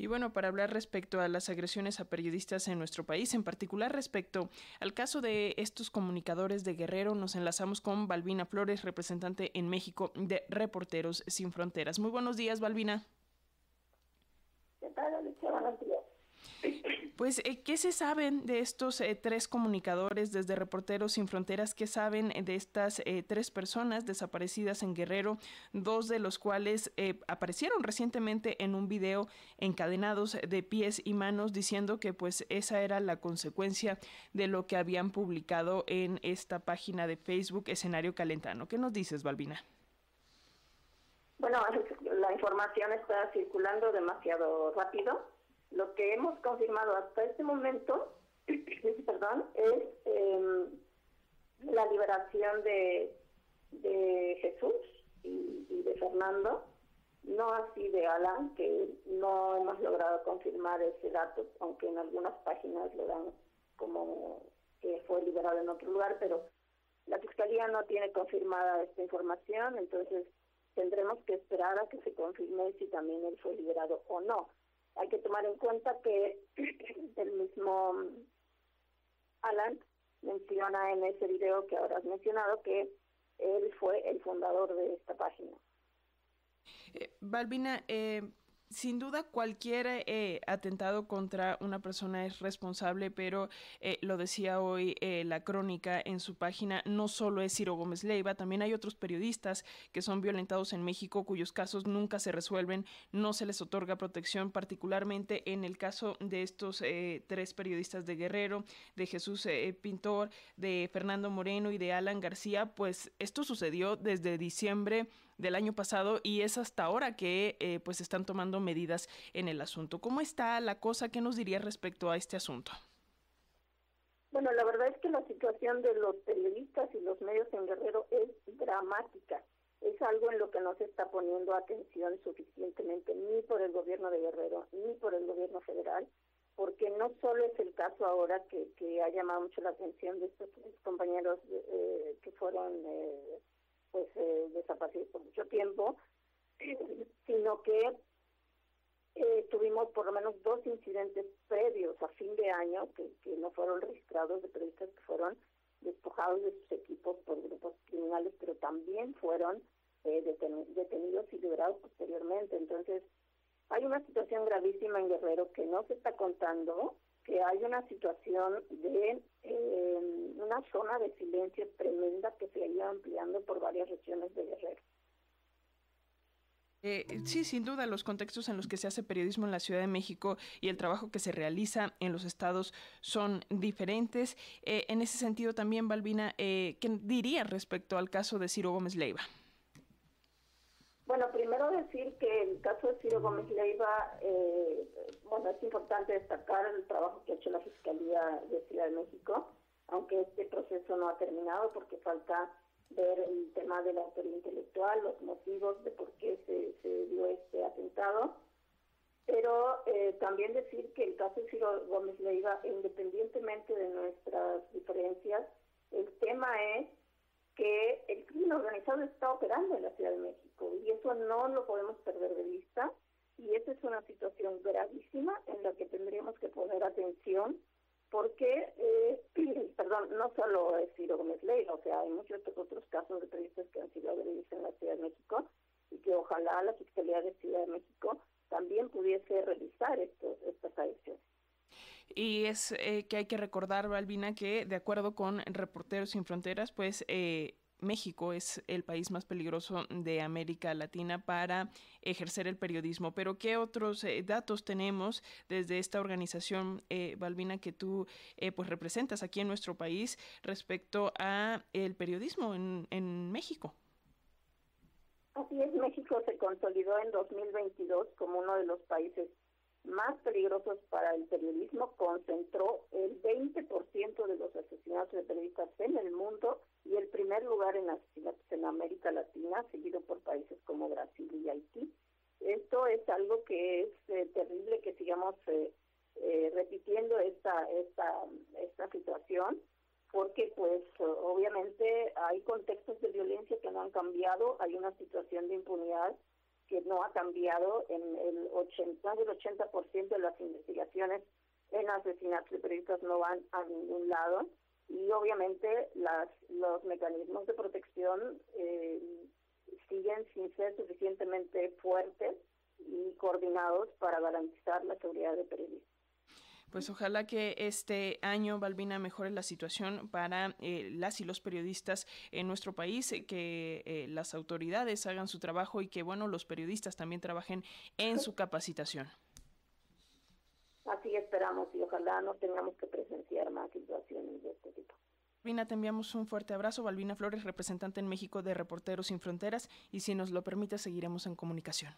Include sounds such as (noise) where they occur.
Y bueno, para hablar respecto a las agresiones a periodistas en nuestro país, en particular respecto al caso de estos comunicadores de Guerrero, nos enlazamos con Balbina Flores, representante en México de Reporteros Sin Fronteras. Muy buenos días, Balbina. ¿Qué tal. Pues, eh, ¿qué se saben de estos eh, tres comunicadores desde Reporteros Sin Fronteras? ¿Qué saben de estas eh, tres personas desaparecidas en Guerrero? Dos de los cuales aparecieron recientemente en un video encadenados de pies y manos diciendo que pues esa era la consecuencia de lo que habían publicado en esta página de Facebook Escenario Calentano. ¿Qué nos dices, Balbina? Bueno, la información está circulando demasiado rápido lo que hemos confirmado hasta este momento, (clears throat) perdón, es em, la liberación de, de Jesús y, de Fernando, no así de Alan, que no hemos logrado confirmar ese dato, aunque en algunas páginas lo dan como que fue liberado en otro lugar, pero la Fiscalía no tiene confirmada esta información, entonces tendremos que esperar a que se confirme si también él fue liberado o no. Hay que tomar en cuenta que (clears throat) el mismo Alan menciona en ese video que ahora has mencionado que él fue el fundador de esta página. Eh, Balbina, eh, sin duda cualquier eh, atentado contra una persona es responsable, pero eh, lo decía hoy eh, la crónica en su página, no solo es Ciro Gómez Leiva, también hay otros periodistas que son violentados en México cuyos casos nunca se resuelven, no se les otorga protección, particularmente en el caso de estos tres periodistas de Guerrero, de Jesús Pintor, de Fernando Moreno y de Alan García, pues esto sucedió desde diciembre del año pasado y es hasta ahora que pues están tomando medidas en el asunto. ¿Cómo está la cosa? ¿Qué nos diría respecto a este asunto? Bueno, la verdad es que la situación de los periodistas y los medios en Guerrero es dramática. Es algo en lo que no se está poniendo atención suficientemente ni por el gobierno de Guerrero ni por el gobierno federal, porque no solo es el caso ahora que, que ha llamado mucho la atención de estos compañeros eh, que fueron eh, pues eh, por mucho tiempo, (clears throat) sino que eh, tuvimos por lo menos dos incidentes previos a fin de año que, que no fueron registrados de periodistas que fueron despojados de sus equipos por grupos criminales, pero también fueron eh, detenidos y liberados posteriormente. Entonces, hay una situación gravísima en Guerrero que no se está contando, hay una situación de eh, una zona de silencio tremenda que se ha ido ampliando por varias regiones de Guerrero. Eh, sí, sin duda, los contextos en los que se hace periodismo en la Ciudad de México y el trabajo que se realiza en los estados son diferentes. Eh, en ese sentido, también, Balbina, eh, ¿qué diría respecto al caso de Ciro Gómez Leiva? Bueno, primero decir que el caso de Ciro Gómez Leiva, eh, bueno, es importante destacar el trabajo que ha hecho la Fiscalía de Ciudad de México, aunque este proceso no ha terminado porque falta ver el tema de la autoría intelectual, los motivos de por qué se, se dio este atentado, pero eh, también decir que el caso de Ciro Gómez Leiva, independientemente de nuestras diferencias, el tema es que el crimen organizado está operando en la Ciudad de México y eso no lo podemos perder de vista y esa es una situación gravísima en la que tendríamos que poner atención porque, eh, (clears throat) perdón, no solo es Ciro Gómez Leiva, o sea, hay muchos otros casos de periodistas que han sido agredidos en la Ciudad de México y que ojalá la Fiscalía de Ciudad de México también pudiese realizar estos, estas adicciones. Y es eh, que hay que recordar, Balbina, que de acuerdo con Reporteros Sin Fronteras, pues eh, México es el país más peligroso de América Latina para ejercer el periodismo. Pero ¿qué otros eh, datos tenemos desde esta organización, eh, Balbina, que tú eh, pues representas aquí en nuestro país respecto a el periodismo en, en México? Así es, México se consolidó en 2022 como uno de los países más peligrosos para el periodismo, concentró el 20% de los asesinatos de periodistas en el mundo y el primer lugar en asesinatos en América Latina, seguido por países como Brasil y Haití. Esto es algo que es eh, terrible que sigamos eh, eh, repitiendo esta, esta, esta situación, porque pues obviamente hay contextos de violencia que no han cambiado, hay una situación de impunidad que no ha cambiado en el 80, del 80% de las investigaciones en asesinatos de periodistas no van a ningún lado y obviamente las, los mecanismos de protección eh, siguen sin ser suficientemente fuertes y coordinados para garantizar la seguridad de periodistas. Pues ojalá que este año, Balbina, mejore la situación para eh, las y los periodistas en nuestro país, eh, que eh, las autoridades hagan su trabajo y que, bueno, los periodistas también trabajen en su capacitación. Así esperamos y ojalá no tengamos que presenciar más situaciones de este tipo. Balbina, te enviamos un fuerte abrazo. Balbina Flores, representante en México de Reporteros Sin Fronteras, y si nos lo permite, seguiremos en comunicación.